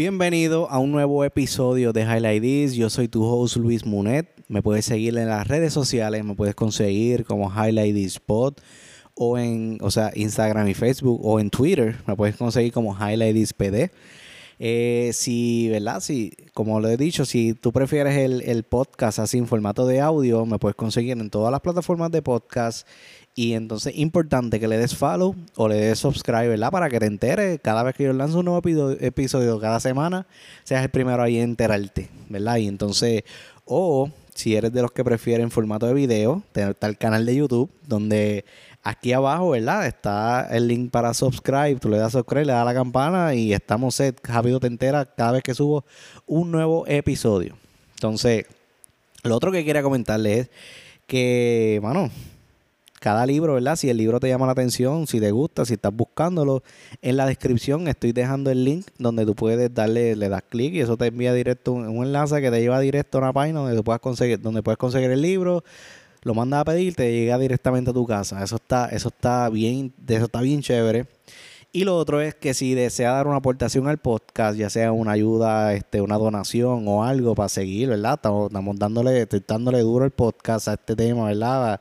Bienvenido a un nuevo episodio de Highlight This. Yo soy tu host Luis Munet. Me puedes seguir en las redes sociales, me puedes conseguir como Highlight This Pod o en, o sea, Instagram y Facebook o en Twitter. Me puedes conseguir como Highlight This PD. Eh, si, ¿verdad? Si, como lo he dicho, si tú prefieres el, el, podcast así en formato de audio, me puedes conseguir en todas las plataformas de podcast. Y entonces, importante que le des follow o le des subscribe, ¿verdad? Para que te enteres cada vez que yo lanzo un nuevo episodio cada semana, seas el primero ahí en enterarte, ¿verdad? Y entonces, o si eres de los que prefieren formato de video, está el canal de YouTube, donde Aquí abajo, ¿verdad? Está el link para subscribe. Tú le das subscribe, le das la campana y estamos set. Rápido te entera cada vez que subo un nuevo episodio. Entonces, lo otro que quería comentarles es que, bueno, cada libro, ¿verdad? Si el libro te llama la atención, si te gusta, si estás buscándolo, en la descripción estoy dejando el link donde tú puedes darle, le das clic y eso te envía directo un, enlace que te lleva directo a una página donde puedas conseguir, donde puedes conseguir el libro, lo mandas a pedir, te llega directamente a tu casa. Eso está, eso está bien, eso está bien chévere. Y lo otro es que si desea dar una aportación al podcast, ya sea una ayuda, este, una donación o algo para seguir, ¿verdad? Estamos, dándole, dándole duro el podcast a este tema, ¿verdad?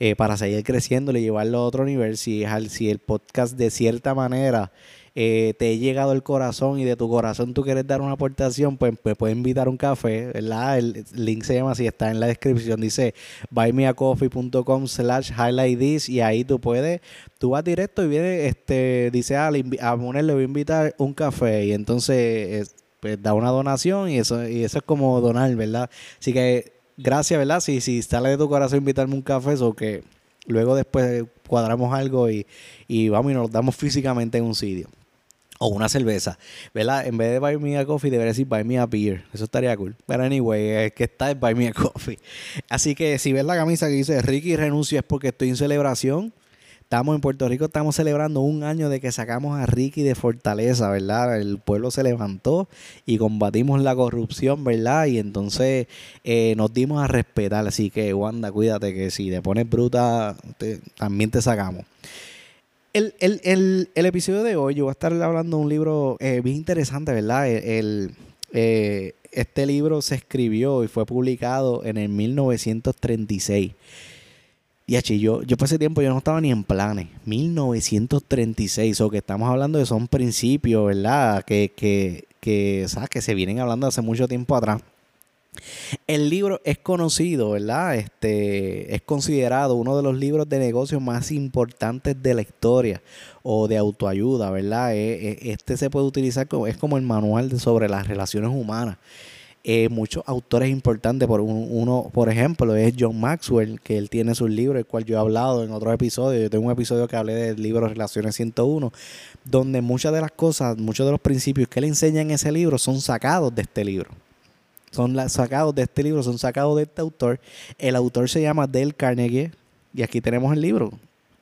Eh, para seguir creciendo y llevarlo a otro nivel. Si, si el podcast de cierta manera eh, te he llegado el corazón y de tu corazón tú quieres dar una aportación, pues me puedes invitar un café, ¿verdad? El link se llama así, está en la descripción, dice buymeacoffee.com slash highlight y ahí tú puedes, tú vas directo y viene, este, dice, ah, a Munel le voy a invitar un café y entonces pues, da una donación y eso, y eso es como donar, ¿verdad? Así que gracias, ¿verdad? Si, si sale de tu corazón invitarme un café, eso que luego después cuadramos algo y, y vamos y nos damos físicamente en un sitio o una cerveza, ¿verdad? En vez de buy me a coffee, debería decir buy me a beer. Eso estaría cool. Pero anyway, es que está es buy me a coffee. Así que si ves la camisa que dice Ricky renuncio es porque estoy en celebración. Estamos en Puerto Rico, estamos celebrando un año de que sacamos a Ricky de Fortaleza, ¿verdad? El pueblo se levantó y combatimos la corrupción, ¿verdad? Y entonces eh, nos dimos a respetar. Así que, Wanda, cuídate que si te pones bruta, también te sacamos el, episodio de hoy yo voy a estar hablando de un libro eh, bien interesante, ¿verdad? El, eh, este libro se escribió y fue publicado en el 1936. Y así, yo, yo ese tiempo yo no estaba ni en planes. 1936, o que estamos hablando de son principios, ¿verdad? Que, que, que, que se vienen hablando hace mucho tiempo atrás. El libro es conocido, ¿verdad? Este es considerado uno de los libros de negocios más importantes de la historia o de autoayuda, ¿verdad? E, e, este se puede utilizar como es como el manual sobre las relaciones humanas. Eh, muchos autores importantes, por uno, por ejemplo, es John Maxwell, que él tiene sus libros, el cual yo he hablado en otros episodios. Yo tengo un episodio que hablé del libro Relaciones 101, donde muchas de las cosas, muchos de los principios que él enseña en ese libro son sacados de este libro son sacados de este libro, son sacados de este autor. El autor se llama Dale Carnegie y aquí tenemos el libro,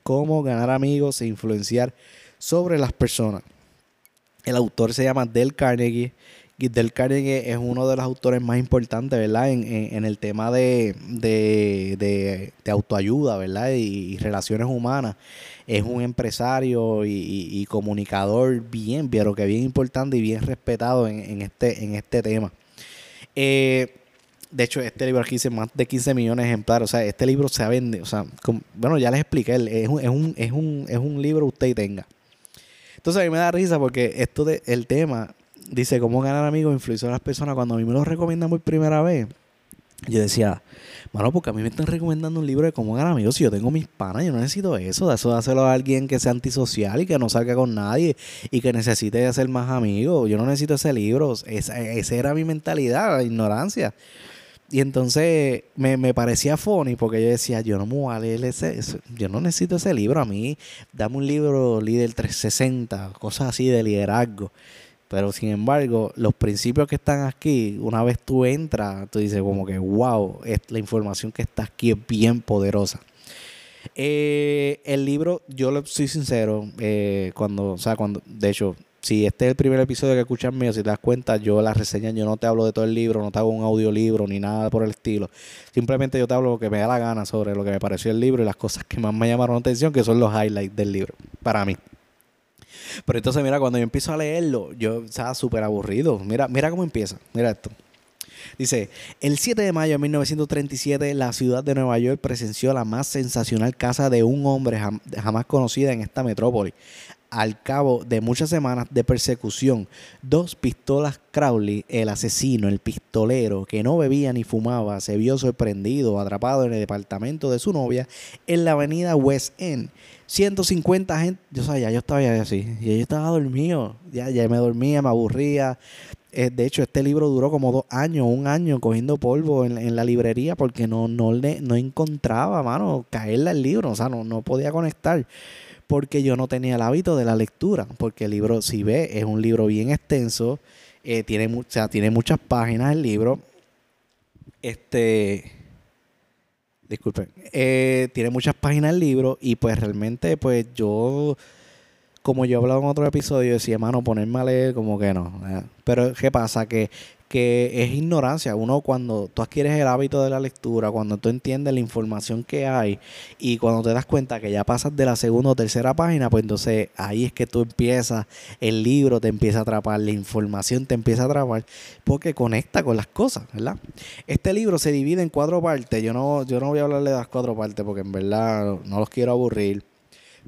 Cómo ganar amigos e influenciar sobre las personas. El autor se llama Dale Carnegie. Y Dale Carnegie es uno de los autores más importantes, ¿verdad? En, el tema de, de, autoayuda, ¿verdad? Y, relaciones humanas. Es un empresario y, comunicador bien, pero que bien importante y bien respetado en, este, en este tema. Eh, de hecho, este libro aquí dice más de 15 millones de ejemplares. O sea, este libro se vende. O sea, bueno, ya les expliqué. Es un, es, un, es, un, es un libro usted y tenga. Entonces a mí me da risa porque esto de el tema dice cómo ganar amigos e influenciar a las personas. Cuando a mí me lo recomiendan por primera vez, yo decía, bueno, porque a mí me están recomendando un libro de cómo ganar amigos. Si yo tengo mis panas, yo no necesito eso. Eso de hacerlo a alguien que sea antisocial y que no salga con nadie y que necesite hacer más amigos. Yo no necesito ese libro. Esa, era mi mentalidad, la ignorancia. Y entonces me, me, parecía funny porque yo decía, yo no me voy a leer ese, yo no necesito ese libro. A mí, dame un libro líder 360, cosas así de liderazgo. Pero sin embargo, los principios que están aquí, una vez tú entras, tú dices como que, wow, la información que está aquí es bien poderosa. Eh, el libro, yo le soy sincero, eh, cuando, o sea, cuando, de hecho, si este es el primer episodio que escuchas mío, si te das cuenta, yo la reseña, yo no te hablo de todo el libro, no te hago un audiolibro ni nada por el estilo. Simplemente yo te hablo lo que me da la gana sobre lo que me pareció el libro y las cosas que más me llamaron la atención, que son los highlights del libro, para mí. Pero entonces, mira, cuando yo empiezo a leerlo, yo estaba súper aburrido. Mira, mira cómo empieza. Mira esto. Dice, el 7 de mayo de 1937, la ciudad de Nueva York presenció la más sensacional casa de un hombre jamás conocida en esta metrópoli. Al cabo de muchas semanas de persecución, dos pistolas Crowley, el asesino, el pistolero, que no bebía ni fumaba, se vio sorprendido, atrapado en el departamento de su novia en la avenida West End. 150 gente, yo sabía, yo estaba ya así, y yo estaba dormido, ya, ya me dormía, me aburría, eh, de hecho, este libro duró como dos años, un año cogiendo polvo en, la librería porque no, no, le, no encontraba, mano, caerle al libro. O sea, no, no podía conectar porque yo no tenía el hábito de la lectura. Porque el libro, si ve, es un libro bien extenso. Eh, tiene, o sea, tiene muchas páginas el libro. Este. Disculpen. Eh, tiene muchas páginas el libro. Y pues realmente, pues yo como yo he hablado en otro episodio, decía, hermano, ponerme a leer, como que no. Pero, ¿qué pasa? Que, que es ignorancia. Uno, cuando tú adquieres el hábito de la lectura, cuando tú entiendes la información que hay y cuando te das cuenta que ya pasas de la segunda o tercera página, pues entonces ahí es que tú empiezas, el libro te empieza a atrapar, la información te empieza a atrapar, porque conecta con las cosas, ¿verdad? Este libro se divide en cuatro partes. Yo no, yo no voy a hablarle de las cuatro partes porque en verdad no los quiero aburrir.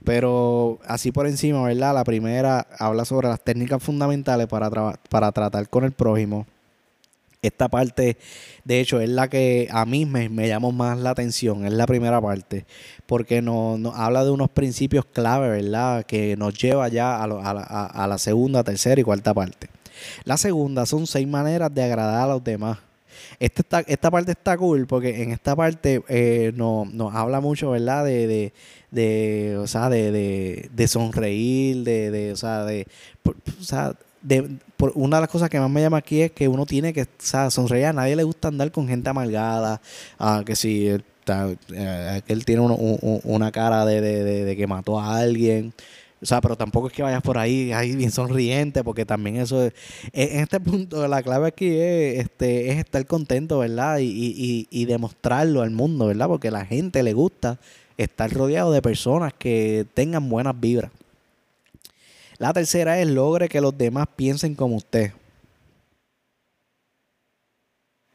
Pero así por encima, ¿verdad? La primera habla sobre las técnicas fundamentales para, para tratar con el prójimo. Esta parte, de hecho, es la que a mí me, llamó más la atención, es la primera parte, porque nos, habla de unos principios clave, ¿verdad? Que nos lleva ya a, a la segunda, tercera y cuarta parte. La segunda son seis maneras de agradar a los demás. Esta, esta parte está cool porque en esta parte eh, nos, habla mucho, ¿verdad? De, de, de o sea, de, de, de sonreír, de, o sea, de, o sea, de, por, una de las cosas que más me llama aquí es que uno tiene que sonreír. A nadie le gusta andar con gente amargada, ah, que si eh, que él tiene una cara de, de, de, que mató a alguien. O sea, pero tampoco es que vayas por ahí, ahí bien sonriente, porque también eso es, en este punto la clave aquí es, este, es estar contento, ¿verdad? Y, y, y, demostrarlo al mundo, ¿verdad? Porque a la gente le gusta estar rodeado de personas que tengan buenas vibras. La tercera es logre que los demás piensen como usted.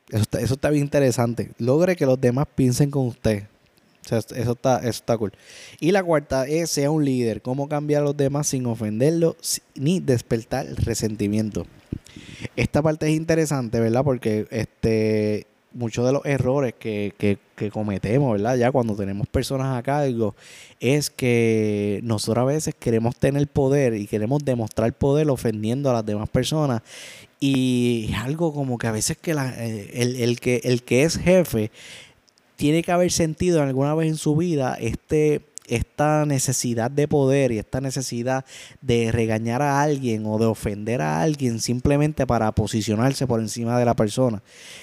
Eso está, eso está bien interesante. Logre que los demás piensen como usted eso está, eso está cool. Y la cuarta es sea un líder. Cómo cambiar a los demás sin ofenderlos ni despertar resentimiento. Esta parte es interesante, ¿verdad? Porque este muchos de los errores que, que, cometemos, ¿verdad? Ya cuando tenemos personas a cargo, es que nosotros a veces queremos tener poder y queremos demostrar poder ofendiendo a las demás personas. Y es algo como que a veces que la, eh, el, el, que el que es jefe tiene que haber sentido alguna vez en su vida este, esta necesidad de poder y esta necesidad de regañar a alguien o de ofender a alguien simplemente para posicionarse por encima de la persona.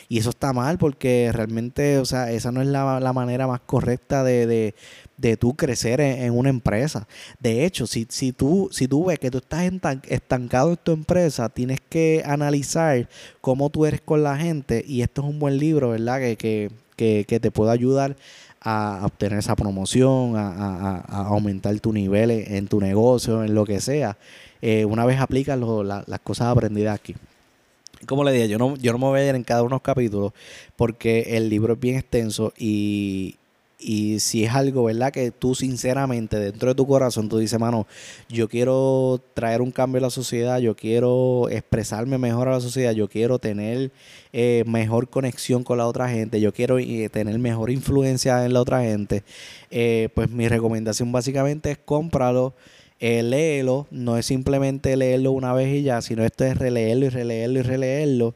Y eso está mal porque realmente, o sea, esa no es la, manera más correcta de, de, de tú crecer en, una empresa. De hecho, si, si, tú, si tú ves que tú estás estancado en tu empresa, tienes que analizar cómo tú eres con la gente y esto es un buen libro, ¿verdad? Que, que que, te pueda ayudar a obtener esa promoción, a, aumentar tu nivel en, tu negocio, en lo que sea, eh, una vez aplicas las cosas aprendidas aquí. Como le dije, yo no, yo no me voy a ir en cada uno de los capítulos porque el libro es bien extenso y, y si es algo, ¿verdad? Que tú sinceramente dentro de tu corazón tú dices, mano, yo quiero traer un cambio a la sociedad, yo quiero expresarme mejor a la sociedad, yo quiero tener eh, mejor conexión con la otra gente, yo quiero eh, tener mejor influencia en la otra gente, eh, pues mi recomendación básicamente es cómpralo. léelo, no es simplemente leerlo una vez y ya, sino esto es releerlo y releerlo y releerlo.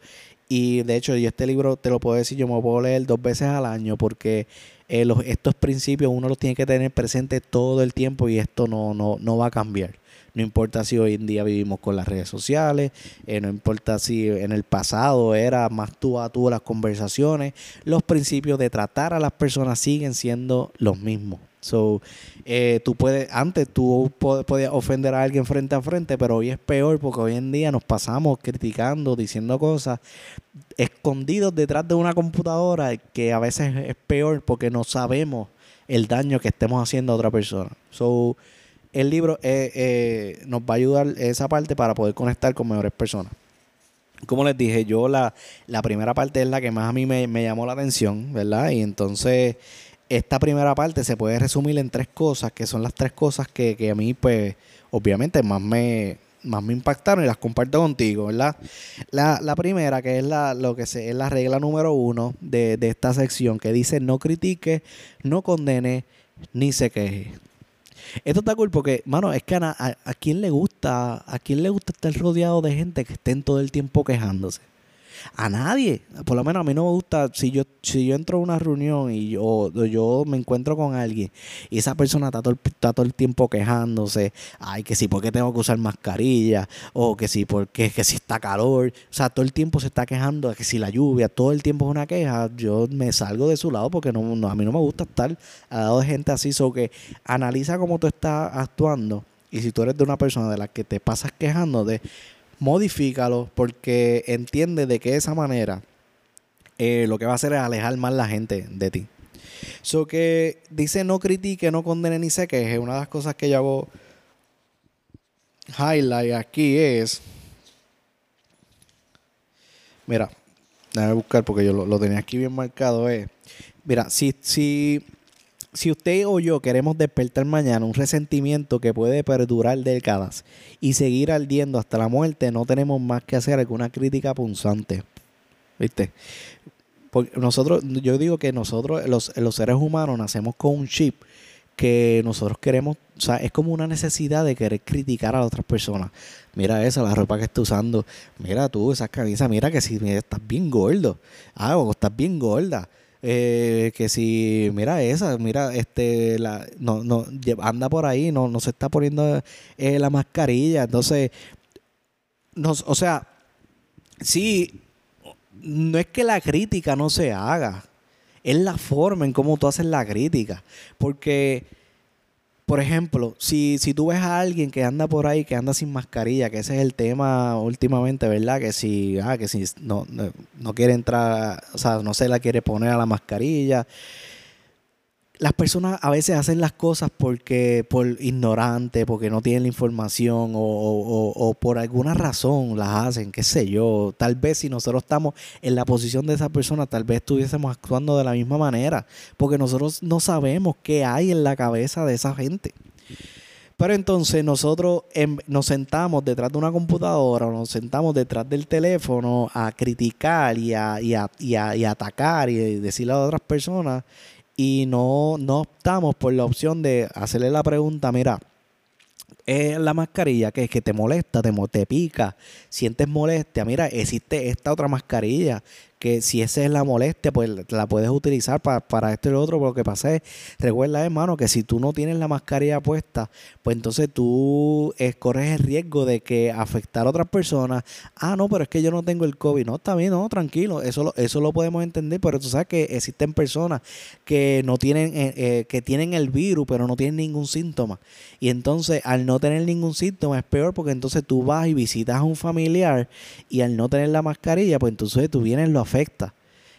Y de hecho, yo este libro te lo puedo decir, yo me lo puedo leer dos veces al año porque eh, estos principios uno los tiene que tener presente todo el tiempo y esto no, no, no va a cambiar. No importa si hoy en día vivimos con las redes sociales, eh, no importa si en el pasado era más tú a tú las conversaciones, los principios de tratar a las personas siguen siendo los mismos. So, eh, tú puedes, antes tú podías ofender a alguien frente a frente, pero hoy es peor porque hoy en día nos pasamos criticando, diciendo cosas escondidos detrás de una computadora que a veces es peor porque no sabemos el daño que estemos haciendo a otra persona. So, el libro eh, eh, nos va a ayudar esa parte para poder conectar con mejores personas. Como les dije, yo la, la primera parte es la que más a mí me, llamó la atención, ¿verdad? Y entonces esta primera parte se puede resumir en tres cosas, que son las tres cosas que, que a mí, pues, obviamente más me, más me impactaron y las comparto contigo, ¿verdad? La, la primera, que es la, lo que es la regla número uno de, de esta sección, que dice no critique, no condene, ni se queje. Esto está cool porque, mano, es que a, a, a, quién le gusta, a quién le gusta estar rodeado de gente que estén todo el tiempo quejándose a nadie. Por lo menos a mí no me gusta, si yo, si yo entro a una reunión y yo, yo me encuentro con alguien y esa persona está todo, todo el tiempo quejándose, ay, que si porque tengo que usar mascarilla, o que si porque que si está calor, o sea, todo el tiempo se está quejando, que si la lluvia, todo el tiempo es una queja, yo me salgo de su lado porque no, a mí no me gusta estar al lado de gente así, so que analiza cómo tú estás actuando. Y si tú eres de una persona de la que te pasas quejándote, modifícalo porque entiende de que esa manera eh, lo que va a hacer es alejar más la gente de ti. So que dice no critique, no condene ni se queje. Una de las cosas que yo hago highlight aquí es. Mira, déjame buscar porque yo lo, tenía aquí bien marcado. Mira, si si usted o yo queremos despertar mañana un resentimiento que puede perdurar décadas y seguir ardiendo hasta la muerte, no tenemos más que hacer alguna crítica punzante. ¿Viste? Porque nosotros, yo digo que nosotros, los, seres humanos, nacemos con un chip que nosotros queremos, o sea, es como una necesidad de querer criticar a otras personas. Mira esa, la ropa que está usando. Mira tú, esa camisa, mira que si estás bien gordo. Ah, o estás bien gorda eh, que si, mira esa, mira, este, la, no, no, anda por ahí, no, no se está poniendo eh, la mascarilla. Entonces, nos, o sea, sí, no es que la crítica no se haga, es la forma en cómo tú haces la crítica. Porque por ejemplo, si, si tú ves a alguien que anda por ahí, que anda sin mascarilla, que ese es el tema últimamente, ¿verdad? Que si, ah, que si no, no, no quiere entrar, o sea, no se la quiere poner a la mascarilla, las personas a veces hacen las cosas porque por ignorante, porque no tienen la información o, por alguna razón las hacen, qué sé yo. Tal vez si nosotros estamos en la posición de esa persona, tal vez estuviésemos actuando de la misma manera, porque nosotros no sabemos qué hay en la cabeza de esa gente. Pero entonces nosotros nos sentamos detrás de una computadora o nos sentamos detrás del teléfono a criticar y a, y a, y a, y a atacar y decirle a otras personas y no, no optamos por la opción de hacerle la pregunta, mira, es la mascarilla que, que te molesta, te, te pica, sientes molestia, mira, existe esta otra mascarilla que si esa es la molestia, pues la puedes utilizar para, para esto y lo otro. Pero que pasa es, recuerda, hermano, que si tú no tienes la mascarilla puesta, pues entonces tú corres el riesgo de que afectar a otras personas. Ah, no, pero es que yo no tengo el COVID. No, está bien, no, tranquilo. Eso lo, eso lo podemos entender, pero tú sabes que existen personas que no tienen, eh, eh, que tienen el virus, pero no tienen ningún síntoma. Y entonces, al no tener ningún síntoma, es peor porque entonces tú vas y visitas a un familiar y al no tener la mascarilla, pues entonces tú vienes lo afecta.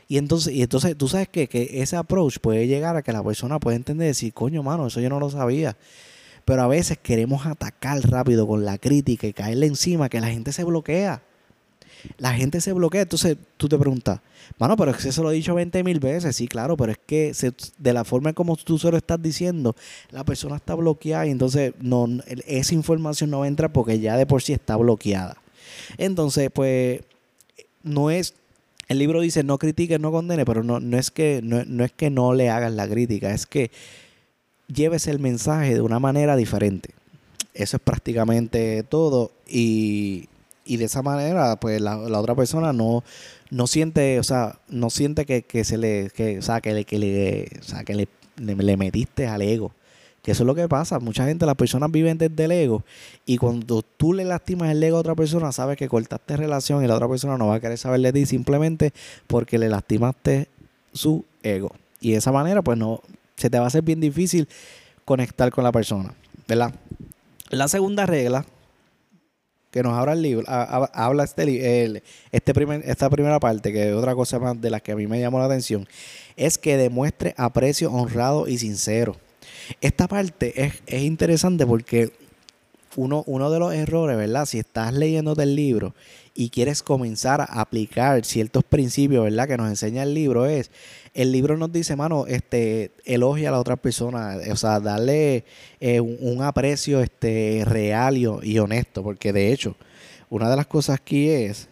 Y entonces, y entonces tú sabes que, que ese approach puede llegar a que la persona pueda entender y decir, coño, mano, eso yo no lo sabía. Pero a veces queremos atacar rápido con la crítica y caerle encima, que la gente se bloquea. La gente se bloquea. Entonces tú te preguntas, mano, pero es que eso lo he dicho 20 mil veces. Sí, claro, pero es que de la forma como tú se lo estás diciendo, la persona está bloqueada y entonces no, esa información no va a entrar porque ya de por sí está bloqueada. Entonces, pues, no es el libro dice no critique, no condene, pero no, no, es que, no, es que no le hagas la crítica, es que lleves el mensaje de una manera diferente. Eso es prácticamente todo. Y, y de esa manera, pues la, otra persona no, no siente, o sea, no siente que, se le, que, o sea, que le, que le, o sea, que le, le metiste al ego. Que eso es lo que pasa. Mucha gente, las personas viven desde el ego. Y cuando tú le lastimas el ego a otra persona, sabes que cortaste relación y la otra persona no va a querer saber de ti simplemente porque le lastimaste su ego. Y de esa manera, pues no, se te va a hacer bien difícil conectar con la persona. ¿Verdad? La segunda regla que nos habla el libro, habla este, este primer, esta primera parte, que es otra cosa más de las que a mí me llamó la atención, es que demuestre aprecio honrado y sincero. Esta parte es, es interesante porque uno, uno de los errores, ¿verdad? Si estás leyendo el libro y quieres comenzar a aplicar ciertos principios, ¿verdad? Que nos enseña el libro es, el libro nos dice, mano, este, elogia a la otra persona, o sea, darle eh, un, aprecio este, real y, honesto, porque de hecho, una de las cosas aquí es,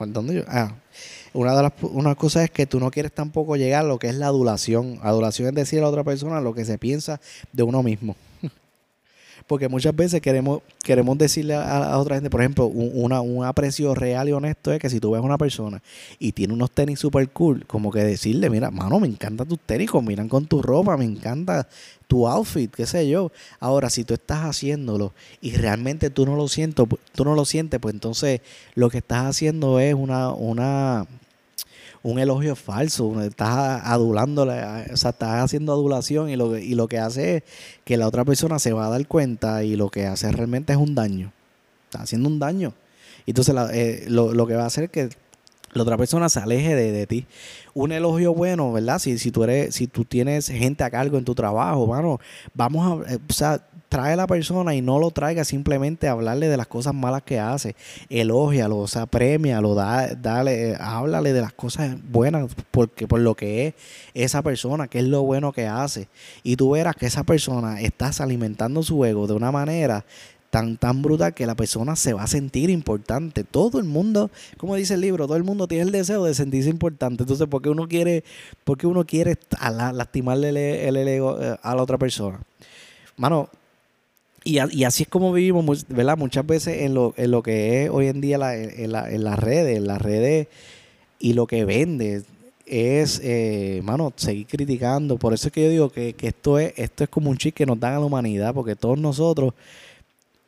¿dónde yo? Ah, una de las una cosa es que tú no quieres tampoco llegar a lo que es la adulación. Adulación es decir a la otra persona lo que se piensa de uno mismo. Porque muchas veces queremos, queremos decirle a, otra gente, por ejemplo, un, un aprecio real y honesto es que si tú ves a una persona y tiene unos tenis super cool, como que decirle, mira, mano, me encanta tus tenis, combinan con tu ropa, me encanta tu outfit, qué sé yo. Ahora, si tú estás haciéndolo y realmente tú no lo siento, tú no lo sientes, pues entonces lo que estás haciendo es una, una un elogio falso, estás adulándole, o sea, estás haciendo adulación y lo, y lo que hace es que la otra persona se va a dar cuenta y lo que hace realmente es un daño. Está haciendo un daño. Entonces eh, lo, lo, que va a hacer es que la otra persona se aleje de, de, ti. Un elogio bueno, ¿verdad? Si, si tú eres, si tú tienes gente a cargo en tu trabajo, mano, vamos a, eh, o sea, trae a la persona y no lo traiga simplemente a hablarle de las cosas malas que hace. Elógialo, o sea, premialo, da, dale, háblale de las cosas buenas porque por lo que es esa persona, que es lo bueno que hace. Y tú verás que esa persona estás alimentando su ego de una manera tan, tan brutal que la persona se va a sentir importante. Todo el mundo, como dice el libro, todo el mundo tiene el deseo de sentirse importante. Entonces, ¿por qué uno quiere, porque uno quiere lastimarle el, ego eh, a la otra persona? Mano, y, así es como vivimos. Muchas veces en lo, en lo que es hoy en día en, las redes, en las redes y lo que vende es, eh, mano, seguir criticando. Por eso es que yo digo que, esto, es, esto es como un chip que nos dan a la humanidad, porque todos nosotros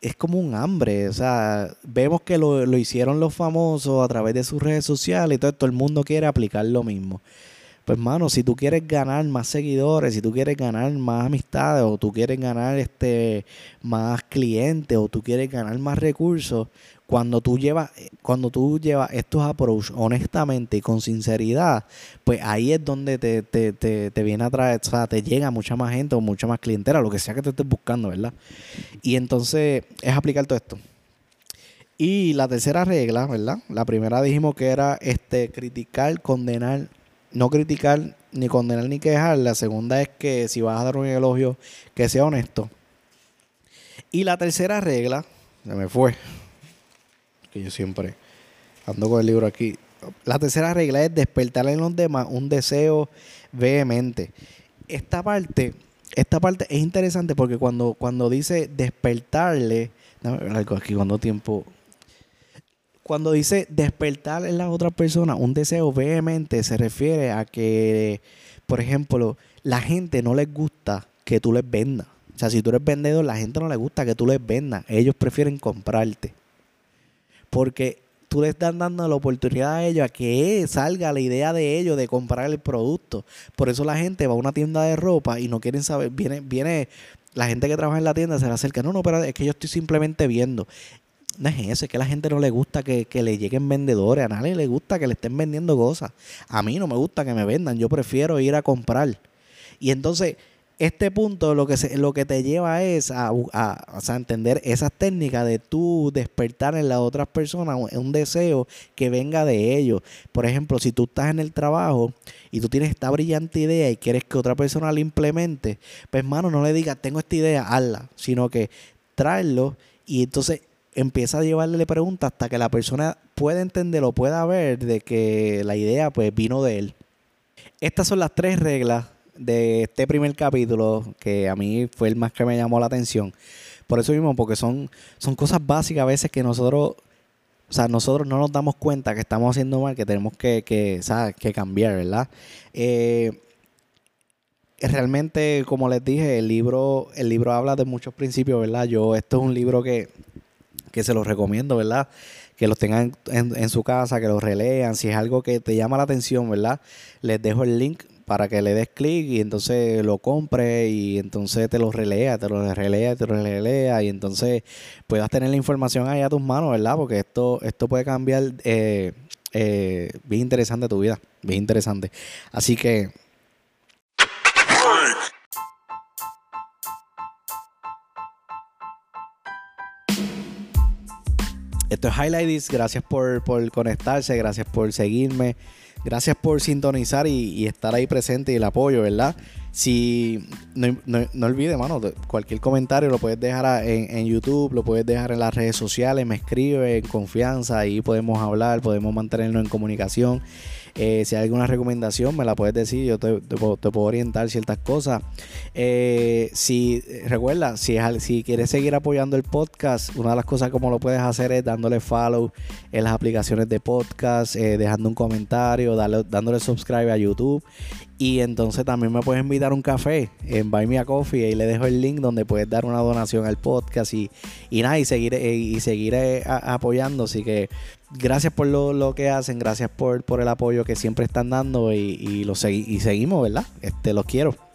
es como un hambre. O sea, vemos que lo, hicieron los famosos a través de sus redes sociales y todo, todo el mundo quiere aplicar lo mismo. Pues, mano, si tú quieres ganar más seguidores, si tú quieres ganar más amistades, o tú quieres ganar este más clientes, o tú quieres ganar más recursos, cuando tú llevas, cuando tú llevas estos approach honestamente y con sinceridad, pues ahí es donde te, te, te, te viene a traer, o sea, te llega mucha más gente o mucha más clientela, lo que sea que te estés buscando, ¿verdad? Y entonces es aplicar todo esto. Y la tercera regla, ¿verdad? La primera dijimos que era este criticar, condenar, no criticar, ni condenar, ni quejar. La segunda es que si vas a dar un elogio, que sea honesto. Y la tercera regla, se me fue, que yo siempre ando con el libro aquí. La tercera regla es despertar en los demás un deseo vehemente. Esta parte, esta parte es interesante porque cuando, cuando dice despertarle, algo aquí cuando tiempo. Cuando dice despertar en la otra persona un deseo vehemente, se refiere a que, por ejemplo, la gente no les gusta que tú les vendas. O sea, si tú eres vendedor, la gente no le gusta que tú les vendas. Ellos prefieren comprarte porque tú le estás dando la oportunidad a ellos a que salga la idea de ellos de comprar el producto. Por eso la gente va a una tienda de ropa y no quieren saber, viene, viene la gente que trabaja en la tienda se le acerca, no, no, pero es que yo estoy simplemente viendo. No es eso, es que a la gente no le gusta que, que, le lleguen vendedores, a nadie le gusta que le estén vendiendo cosas. A mí no me gusta que me vendan, yo prefiero ir a comprar. Y entonces este punto lo que, lo que te lleva es a, entender esas técnicas de tú despertar en las otras personas un deseo que venga de ellos. Por ejemplo, si tú estás en el trabajo y tú tienes esta brillante idea y quieres que otra persona la implemente, pues hermano, no le digas, tengo esta idea, hazla, sino que tráelo y entonces empieza a llevarle preguntas hasta que la persona pueda entender o pueda ver de que la idea pues vino de él. Estas son las tres reglas de este primer capítulo, que a mí fue el más que me llamó la atención. Por eso mismo, porque son, son cosas básicas a veces que nosotros, o sea, nosotros no nos damos cuenta que estamos haciendo mal, que tenemos que, que, que cambiar, ¿verdad? Eh, realmente, como les dije, el libro, el libro habla de muchos principios, ¿verdad? Yo, esto es un libro que, que se los recomiendo, ¿verdad? Que los tengan en, su casa, que los relean. Si es algo que te llama la atención, ¿verdad? Les dejo el link para que le des clic y entonces lo compre y entonces te lo relea, te lo relea, te lo relea y entonces puedas tener la información ahí a tus manos, ¿verdad? Porque esto, esto puede cambiar eh, eh, bien interesante tu vida, bien interesante. Así que Esto es Highlights. Gracias por, por conectarse, gracias por seguirme. Gracias por sintonizar y, estar ahí presente y el apoyo, ¿verdad? Si no, no, olvides, mano, cualquier comentario lo puedes dejar en, YouTube, lo puedes dejar en las redes sociales, me escribe en confianza, ahí podemos hablar, podemos mantenernos en comunicación. Eh, si hay alguna recomendación, me la puedes decir, yo te, puedo orientar ciertas cosas. Eh, si recuerda, si, si quieres seguir apoyando el podcast, una de las cosas como lo puedes hacer es dándole follow en las aplicaciones de podcast, eh, dejando un comentario, dándole subscribe a YouTube. Y entonces también me puedes invitar un café en Buy Me a Coffee. Ahí le dejo el link donde puedes dar una donación al podcast y, y nada, y seguir, y seguir apoyando. Así que gracias por lo, que hacen, gracias por, por el apoyo que siempre están dando y, y, lo y seguimos, ¿verdad? Este, los quiero.